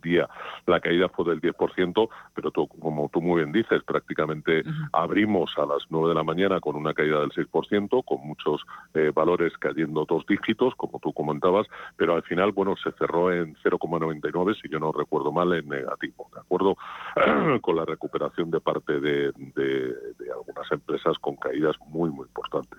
día la caída fue del 10%, pero como tú muy bien dices, prácticamente abrimos a las 9 de la mañana con una caída del 6%, con muchos eh, valores cayendo dos dígitos, como tú comentabas, pero al final, bueno, se cerró en 0,99, si yo no recuerdo mal, en negativo, ¿de acuerdo? con la recuperación de parte de algunas empresas con caídas muy muy, importantes.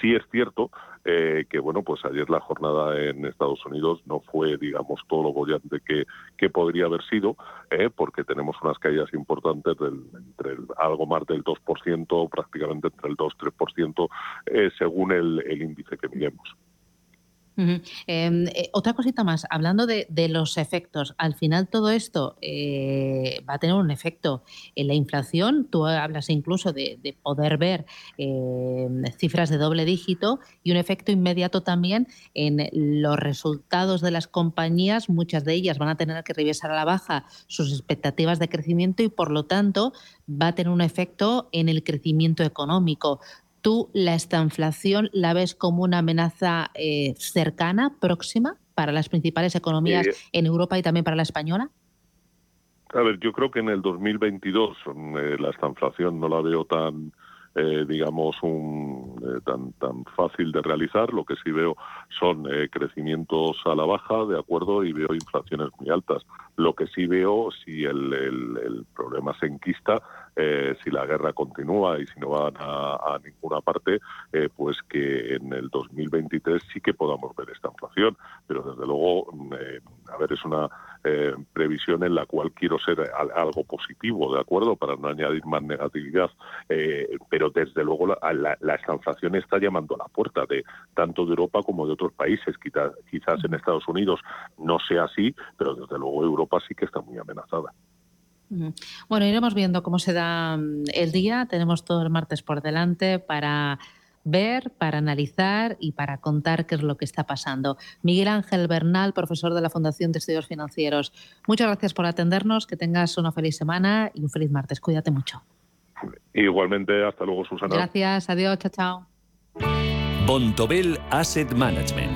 Sí es cierto eh, que, bueno, pues ayer la jornada en Estados Unidos no fue, digamos, todo lo bollante que, que podría haber sido, eh, porque tenemos unas caídas importantes del, entre algo más del 2%, prácticamente entre el 2-3%, eh, según el, el índice que miremos. Em, eh, otra cosita más, hablando de, los efectos, al final todo esto eh, va a tener un efecto en la inflación. Tú hablas incluso de, poder ver em, cifras de doble dígito y un efecto inmediato también en los resultados de las compañías. Muchas de ellas van a tener que revisar a la baja sus expectativas de crecimiento y por lo tanto va a tener un efecto en el crecimiento económico. ¿Tú la estanflación la ves como una amenaza eh, cercana, próxima, para las principales economías en Europa y también para la española? A ver, yo creo que en el 2022 eh, la estanflación no la veo tan, eh, digamos, un, tan, tan fácil de realizar. Lo que sí veo son crecimientos a la baja, de acuerdo, y veo inflaciones muy altas. Lo que sí veo, si el, el problema se enquista, eh, si la guerra continúa y si no van a, ninguna parte, eh, pues que en el 2023 sí que podamos ver esta inflación. Pero desde luego, mm, eh, a ver, es una previsión en la cual quiero ser algo positivo, ¿de acuerdo? Para no añadir más negatividad. pero desde luego la, la, inflación está llamando a la puerta de tanto de Europa como de otros países. Quizás, quizás en Estados Unidos no sea así, pero desde luego Europa sí que está muy amenazada. Bueno, iremos viendo cómo se da mm, el día. Tenemos todo el martes por delante para ver, para analizar y para contar qué es lo que está pasando. Miguel Ángel Bernal, profesor de la Fundación de Estudios Financieros, muchas gracias por atendernos, que tengas una feliz semana y un feliz martes. Cuídate mucho. Igualmente, hasta luego, Susana. Gracias, adiós, chao, chao. Bontobel Asset Management.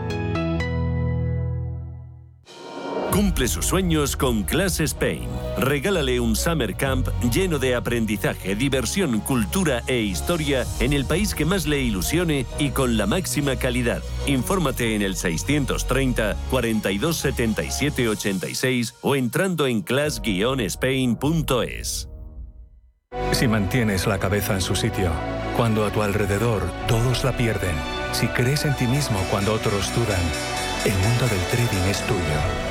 Cumple sus sueños con Class Spain. Regálale un summer camp lleno de aprendizaje, diversión, cultura e historia en el país que más le ilusione y con la máxima calidad. Infórmate en el 630 42 77 86 o entrando en class-spain.es. Si mantienes la cabeza en su sitio, cuando a tu alrededor todos la pierden, si crees en ti mismo cuando otros dudan, el mundo del trading es tuyo.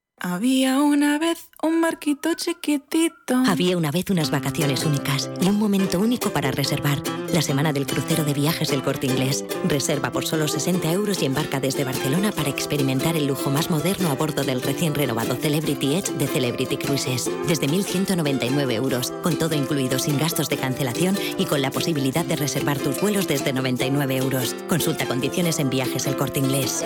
Había una vez un barquito chiquitito. Había una vez unas vacaciones únicas y un momento único para reservar. La semana del crucero de viajes del corte inglés. Reserva por solo 60 euros y embarca desde Barcelona para experimentar el lujo más moderno a bordo del recién renovado Celebrity Edge de Celebrity Cruises. Desde 1.199 euros, con todo incluido sin gastos de cancelación y con la posibilidad de reservar tus vuelos desde 99 euros. Consulta condiciones en viajes el corte inglés.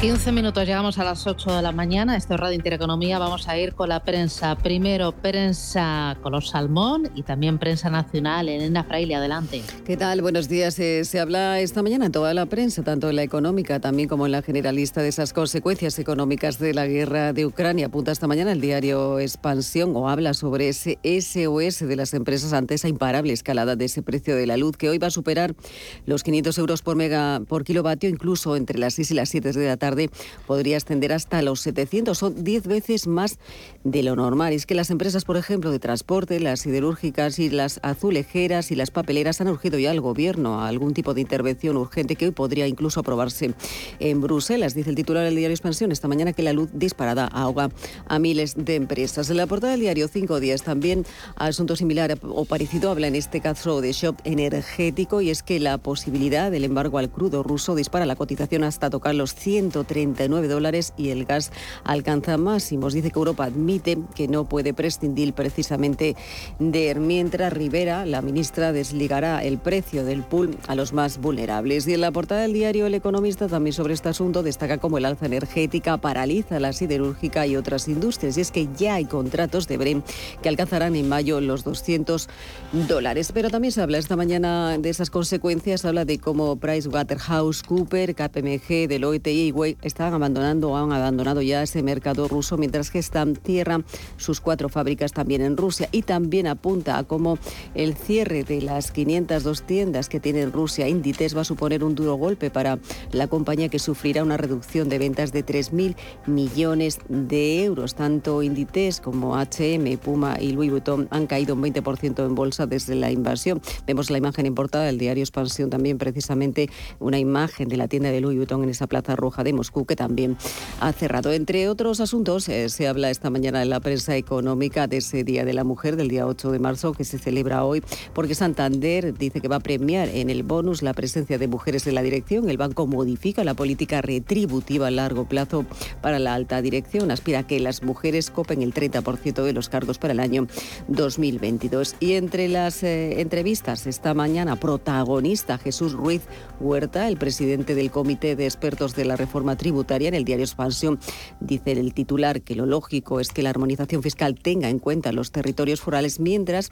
15 minutos, llegamos a las 8 de la mañana. Esto es Radio Intereconomía. Vamos a ir con la prensa. Primero, prensa con los Salmón y también prensa nacional. Elena Fraile, adelante. ¿Qué tal? Buenos días. Eh, se habla esta mañana en toda la prensa, tanto en la económica también como en la generalista, de esas consecuencias económicas de la guerra de Ucrania. Apunta esta mañana el diario Expansión o habla sobre ese SOS de las empresas ante esa imparable escalada de ese precio de la luz que hoy va a superar los 500 euros por, mega, por kilovatio, incluso entre las 6 y las 7 de la tarde podría ascender hasta los 700, son 10 veces más de lo normal. Es que las empresas, por ejemplo, de transporte, las siderúrgicas y las azulejeras y las papeleras han urgido ya al gobierno a algún tipo de intervención urgente que hoy podría incluso aprobarse en Bruselas. Dice el titular del diario Expansión esta mañana que la luz disparada ahoga a miles de empresas. En la portada del diario Cinco Días también asunto similar o parecido habla en este caso de shock energético y es que la posibilidad del embargo al crudo ruso dispara la cotización hasta tocar los 100 139 dólares y el gas alcanza máximos. Dice que Europa admite que no puede prescindir precisamente de mientras Rivera, la ministra, desligará el precio del pool a los más vulnerables. Y en la portada del diario El Economista también sobre este asunto destaca cómo el alza energética paraliza la siderúrgica y otras industrias. Y es que ya hay contratos de BREM que alcanzarán en mayo los 200 dólares. Pero también se habla esta mañana de esas consecuencias, habla de cómo PricewaterhouseCoopers, KPMG, Deloitte y Huawei están abandonando o han abandonado ya ese mercado ruso, mientras que están tierra sus cuatro fábricas también en Rusia. Y también apunta a cómo el cierre de las 502 tiendas que tiene Rusia Inditex va a suponer un duro golpe para la compañía que sufrirá una reducción de ventas de 3.000 millones de euros. Tanto Inditex como H&M, Puma y Louis Vuitton han caído un 20% en bolsa desde la invasión. Vemos la imagen en portada del diario Expansión también precisamente una imagen de la tienda de Louis Vuitton en esa plaza roja de Moscú que también ha cerrado. Entre otros asuntos, eh, se habla esta mañana en la prensa económica de ese Día de la Mujer, del día 8 de marzo, que se celebra hoy, porque Santander dice que va a premiar en el bonus la presencia de mujeres en la dirección. El banco modifica la política retributiva a largo plazo para la alta dirección. Aspira a que las mujeres copen el 30% de los cargos para el año 2022. Y entre las eh, entrevistas esta mañana, protagonista Jesús Ruiz Huerta, el presidente del Comité de Expertos de la Reforma tributaria. En el diario Expansión dice el titular que lo lógico es que la armonización fiscal tenga en cuenta los territorios forales, mientras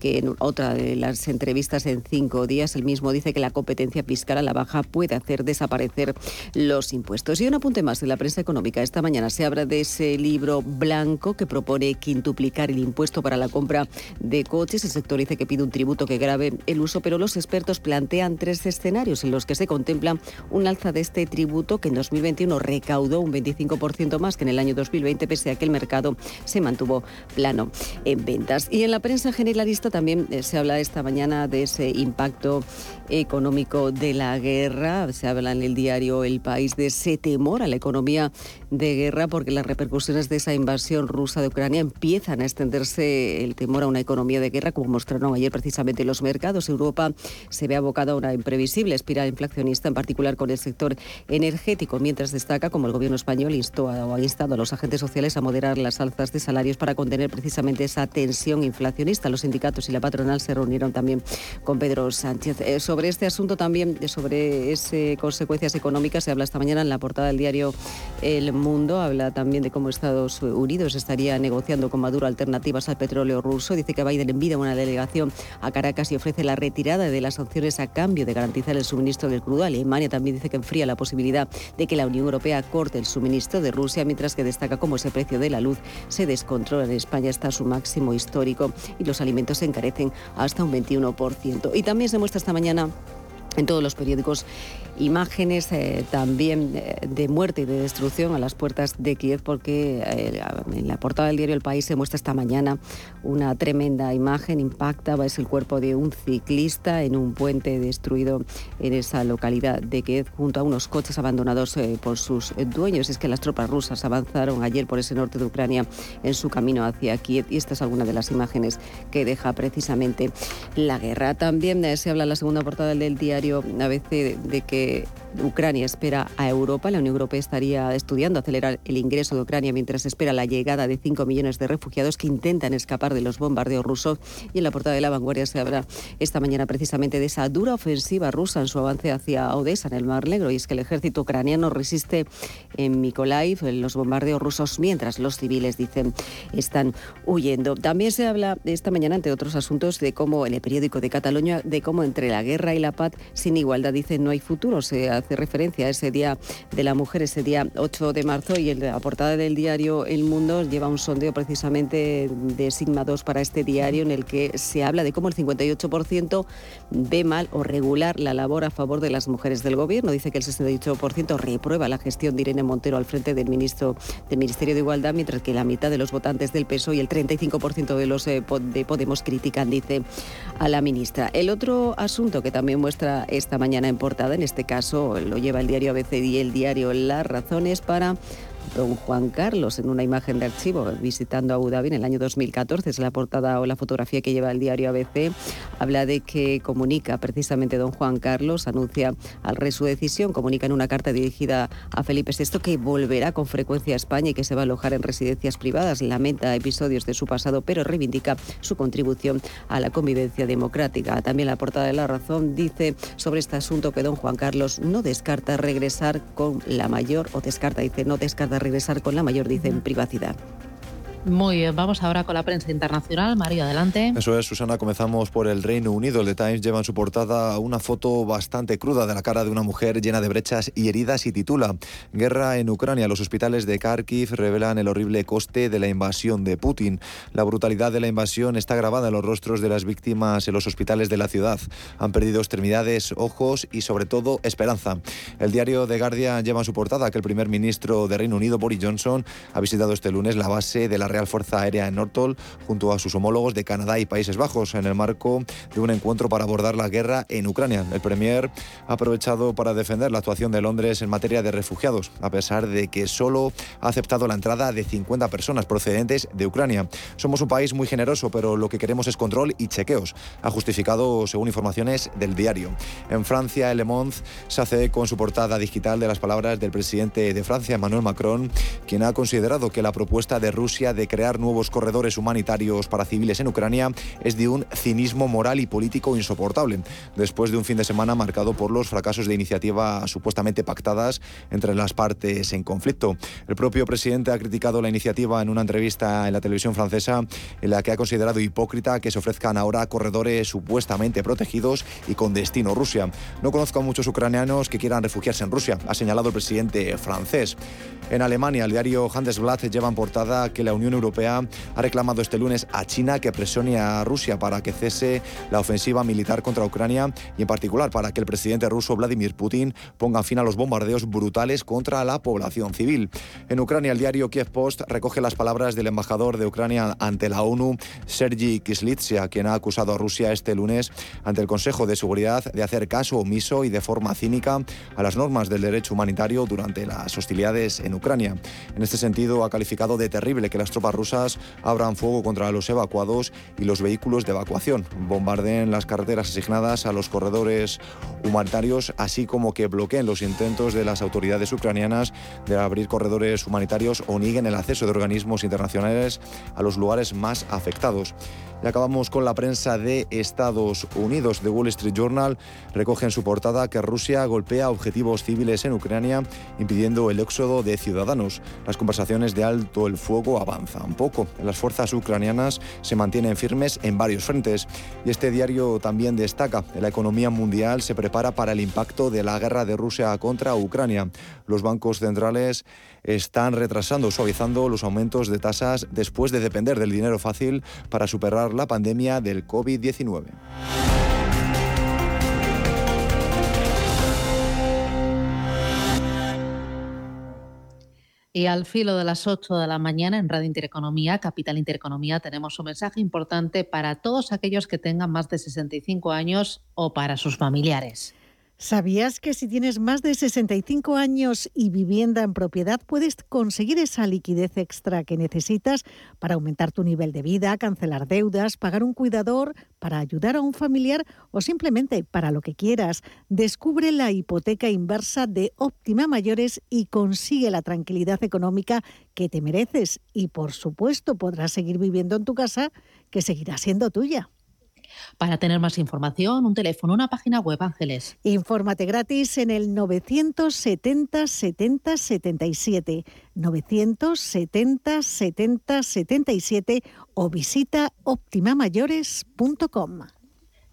que en otra de las entrevistas en cinco días el mismo dice que la competencia fiscal a la baja puede hacer desaparecer los impuestos. Y un apunte más de la prensa económica. Esta mañana se habla de ese libro blanco que propone quintuplicar el impuesto para la compra de coches. El sector dice que pide un tributo que grave el uso, pero los expertos plantean tres escenarios en los que se contempla un alza de este tributo que en 2021 recaudó un 25% más que en el año 2020, pese a que el mercado se mantuvo plano en ventas. Y en la prensa generalista también eh, se habla esta mañana de ese impacto económico de la guerra. Se habla en el diario El País de ese temor a la economía de guerra porque las repercusiones de esa invasión rusa de Ucrania empiezan a extenderse el temor a una economía de guerra, como mostraron ayer precisamente los mercados. Europa se ve abocada a una imprevisible espiral inflacionista, en particular con el sector energético, mientras destaca como el gobierno español instó o ha instado a los agentes sociales a moderar las alzas de salarios para contener precisamente esa tensión inflacionista. Los sindicatos y la patronal se reunieron también con Pedro Sánchez. Eh, sobre este asunto también, sobre esas consecuencias económicas, se habla esta mañana en la portada del diario El Mundo. Habla también de cómo Estados Unidos estaría negociando con Maduro alternativas al petróleo ruso. Dice que Biden envía una delegación a Caracas y ofrece la retirada de las sanciones a cambio de garantizar el suministro del crudo. Alemania también dice que enfría la posibilidad de que la Unión Europea corte el suministro de Rusia, mientras que destaca cómo ese precio de la luz se descontrola. En España está a su máximo histórico y los alimentos se encarecen hasta un 21%. Y también se muestra esta mañana en todos los periódicos imágenes eh, también eh, de muerte y de destrucción a las puertas de Kiev, porque eh, en la portada del diario El País se muestra esta mañana una tremenda imagen, impacta, es el cuerpo de un ciclista en un puente destruido en esa localidad de Kiev, junto a unos coches abandonados por sus dueños. Es que las tropas rusas avanzaron ayer por ese norte de Ucrania en su camino hacia Kiev, y esta es alguna de las imágenes que deja precisamente la guerra. También se habla en la segunda portada del diario ABC de que Ucrania espera a Europa. La Unión Europea estaría estudiando acelerar el ingreso de Ucrania mientras espera la llegada de 5 millones de refugiados que intentan escapar de los bombardeos rusos. Y en la portada de la vanguardia se habla esta mañana precisamente de esa dura ofensiva rusa en su avance hacia Odessa, en el Mar Negro. Y es que el ejército ucraniano resiste en Mykolaiv los bombardeos rusos mientras los civiles, dicen, están huyendo. También se habla esta mañana, entre otros asuntos, de cómo en el periódico de Cataluña, de cómo entre la guerra y la paz sin igualdad, dicen, no hay futuro se hace referencia a ese Día de la Mujer, ese día 8 de marzo, y en la portada del diario El Mundo lleva un sondeo precisamente de Sigma 2 para este diario en el que se habla de cómo el 58% ve mal o regular la labor a favor de las mujeres del gobierno. Dice que el 68% reprueba la gestión de Irene Montero al frente del ministro del Ministerio de Igualdad, mientras que la mitad de los votantes del PSOE y el 35% de los eh, de Podemos critican, dice, a la ministra. El otro asunto que también muestra esta mañana en portada, en este caso lo lleva el diario ABC y el diario Las Razones para don Juan Carlos en una imagen de archivo visitando Abu Dhabi en el año 2014. Es la portada o la fotografía que lleva el diario ABC. Habla de que comunica precisamente don Juan Carlos, anuncia al rey su decisión, comunica en una carta dirigida a Felipe VI que volverá con frecuencia a España y que se va a alojar en residencias privadas. Lamenta episodios de su pasado, pero reivindica su contribución a la convivencia democrática. También la portada de La Razón dice sobre este asunto que don Juan Carlos no descarta regresar con la mayor, o descarta, dice, no descarta regresar con la mayor, dicen, privacidad. Muy bien, vamos ahora con la prensa internacional. Mario, adelante. Eso es, Susana. Comenzamos por el Reino Unido. El The Times lleva en su portada una foto bastante cruda de la cara de una mujer llena de brechas y heridas y titula Guerra en Ucrania. Los hospitales de Kharkiv revelan el horrible coste de la invasión de Putin. La brutalidad de la invasión está grabada en los rostros de las víctimas en los hospitales de la ciudad. Han perdido extremidades, ojos y sobre todo esperanza. El diario The Guardian lleva en su portada que el primer ministro de Reino Unido, Boris Johnson, ha visitado este lunes la base de la Real Fuerza Aérea en Nortol junto a sus homólogos de Canadá y Países Bajos en el marco de un encuentro para abordar la guerra en Ucrania. El Premier ha aprovechado para defender la actuación de Londres en materia de refugiados, a pesar de que solo ha aceptado la entrada de 50 personas procedentes de Ucrania. Somos un país muy generoso, pero lo que queremos es control y chequeos, ha justificado según informaciones del diario. En Francia, Le Monde se hace con su portada digital de las palabras del presidente de Francia, Emmanuel Macron, quien ha considerado que la propuesta de Rusia de crear nuevos corredores humanitarios para civiles en Ucrania es de un cinismo moral y político insoportable, después de un fin de semana marcado por los fracasos de iniciativas supuestamente pactadas entre las partes en conflicto. El propio presidente ha criticado la iniciativa en una entrevista en la televisión francesa en la que ha considerado hipócrita que se ofrezcan ahora corredores supuestamente protegidos y con destino Rusia. No conozco a muchos ucranianos que quieran refugiarse en Rusia, ha señalado el presidente francés. En Alemania, el diario Handelsblatt lleva en portada que la Unión Europea ha reclamado este lunes a China que presione a Rusia para que cese la ofensiva militar contra Ucrania y en particular para que el presidente ruso Vladimir Putin ponga fin a los bombardeos brutales contra la población civil. En Ucrania, el diario Kiev Post recoge las palabras del embajador de Ucrania ante la ONU, Sergi Kislitsia, quien ha acusado a Rusia este lunes ante el Consejo de Seguridad de hacer caso omiso y de forma cínica a las normas del derecho humanitario durante las hostilidades en Ucrania. En este sentido, ha calificado de terrible que las tropas rusas abran fuego contra los evacuados y los vehículos de evacuación, bombardeen las carreteras asignadas a los corredores humanitarios, así como que bloqueen los intentos de las autoridades ucranianas de abrir corredores humanitarios o nieguen el acceso de organismos internacionales a los lugares más afectados. Y acabamos con la prensa de Estados Unidos. The Wall Street Journal recoge en su portada que Rusia golpea objetivos civiles en Ucrania, impidiendo el éxodo de ciudadanos. Las conversaciones de alto el fuego avanzan poco. Las fuerzas ucranianas se mantienen firmes en varios frentes. Y este diario también destaca la economía mundial se prepara para el impacto de la guerra de Rusia contra Ucrania. Los bancos centrales están retrasando, suavizando los aumentos de tasas después de depender del dinero fácil para superar la pandemia del COVID-19. Y al filo de las 8 de la mañana en Radio Intereconomía, Capital Intereconomía, tenemos un mensaje importante para todos aquellos que tengan más de 65 años o para sus familiares. ¿Sabías que si tienes más de 65 años y vivienda en propiedad puedes conseguir esa liquidez extra que necesitas para aumentar tu nivel de vida, cancelar deudas, pagar un cuidador, para ayudar a un familiar o simplemente para lo que quieras? Descubre la hipoteca inversa de Óptima Mayores y consigue la tranquilidad económica que te mereces y por supuesto podrás seguir viviendo en tu casa que seguirá siendo tuya. Para tener más información, un teléfono, una página web, Ángeles. Infórmate gratis en el 970 70 77, 970 70 77 o visita optimamayores.com.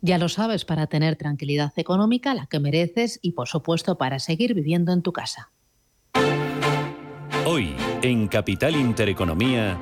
Ya lo sabes, para tener tranquilidad económica, la que mereces y por supuesto para seguir viviendo en tu casa. Hoy, en Capital Intereconomía.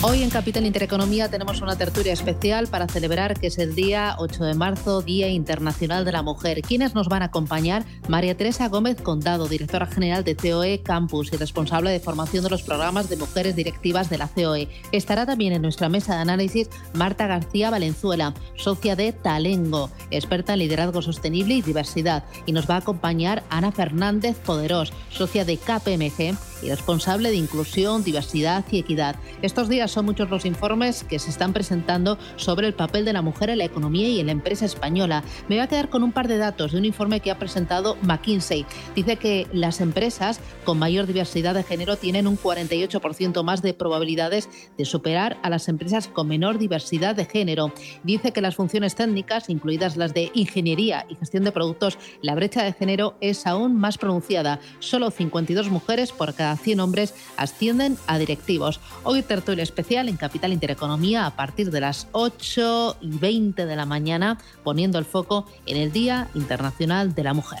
Hoy en Capital Intereconomía tenemos una tertulia especial para celebrar que es el día 8 de marzo, Día Internacional de la Mujer. ¿Quiénes nos van a acompañar? María Teresa Gómez Condado, directora general de COE Campus y responsable de formación de los programas de mujeres directivas de la COE. Estará también en nuestra mesa de análisis Marta García Valenzuela, socia de Talengo, experta en liderazgo sostenible y diversidad. Y nos va a acompañar Ana Fernández Poderós, socia de KPMG y responsable de inclusión, diversidad y equidad. Estos días son muchos los informes que se están presentando sobre el papel de la mujer en la economía y en la empresa española. Me voy a quedar con un par de datos de un informe que ha presentado McKinsey. Dice que las empresas con mayor diversidad de género tienen un 48% más de probabilidades de superar a las empresas con menor diversidad de género. Dice que las funciones técnicas, incluidas las de ingeniería y gestión de productos, la brecha de género es aún más pronunciada. Solo 52 mujeres por cada 100 hombres ascienden a directivos. Hoy tertulia especial en Capital Intereconomía a partir de las 8 y 20 de la mañana, poniendo el foco en el Día Internacional de la Mujer.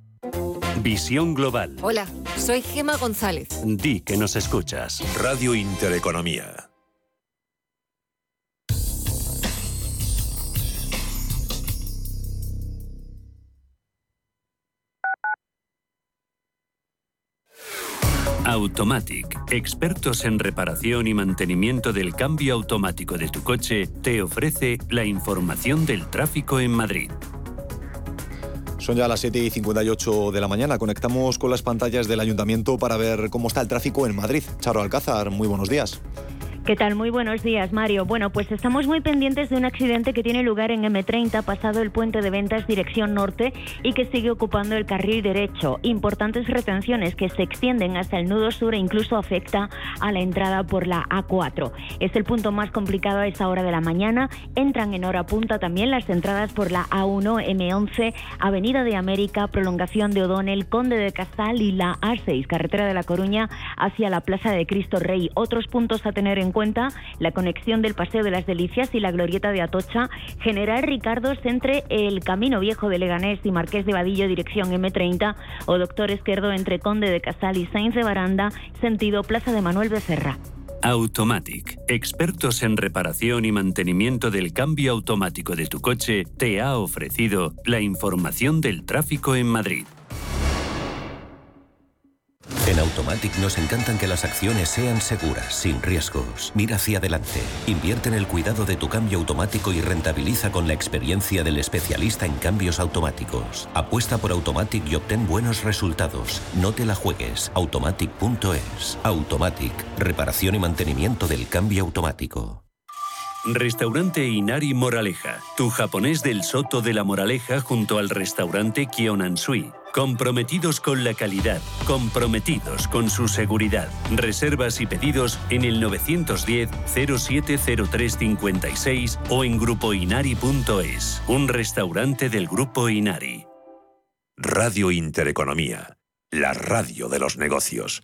Visión Global. Hola, soy Gema González. Di que nos escuchas. Radio Intereconomía. Automatic, expertos en reparación y mantenimiento del cambio automático de tu coche, te ofrece la información del tráfico en Madrid. Son ya las 7 y 58 de la mañana. Conectamos con las pantallas del ayuntamiento para ver cómo está el tráfico en Madrid. Charo Alcázar, muy buenos días. ¿Qué tal? Muy buenos días, Mario. Bueno, pues estamos muy pendientes de un accidente que tiene lugar en M30, pasado el puente de ventas dirección norte y que sigue ocupando el carril derecho. Importantes retenciones que se extienden hasta el nudo sur e incluso afecta a la entrada por la A4. Es el punto más complicado a esta hora de la mañana. Entran en hora punta también las entradas por la A1, M11, Avenida de América, prolongación de O'Donnell, Conde de Casal y la A6, carretera de La Coruña hacia la Plaza de Cristo Rey. Otros puntos a tener en la conexión del Paseo de las Delicias y la Glorieta de Atocha, General Ricardos entre el Camino Viejo de Leganés y Marqués de Vadillo, dirección M30, o Doctor Esquerdo entre Conde de Casal y Sainz de Baranda, sentido Plaza de Manuel Becerra. Automatic, expertos en reparación y mantenimiento del cambio automático de tu coche, te ha ofrecido la información del tráfico en Madrid. En Automatic nos encantan que las acciones sean seguras, sin riesgos. Mira hacia adelante. Invierte en el cuidado de tu cambio automático y rentabiliza con la experiencia del especialista en cambios automáticos. Apuesta por Automatic y obtén buenos resultados. No te la juegues. Automatic.es. Automatic. Reparación y mantenimiento del cambio automático. Restaurante Inari Moraleja, tu japonés del Soto de la Moraleja junto al restaurante Kionansui. Comprometidos con la calidad, comprometidos con su seguridad. Reservas y pedidos en el 910-070356 o en grupoinari.es, un restaurante del Grupo Inari. Radio Intereconomía, la radio de los negocios.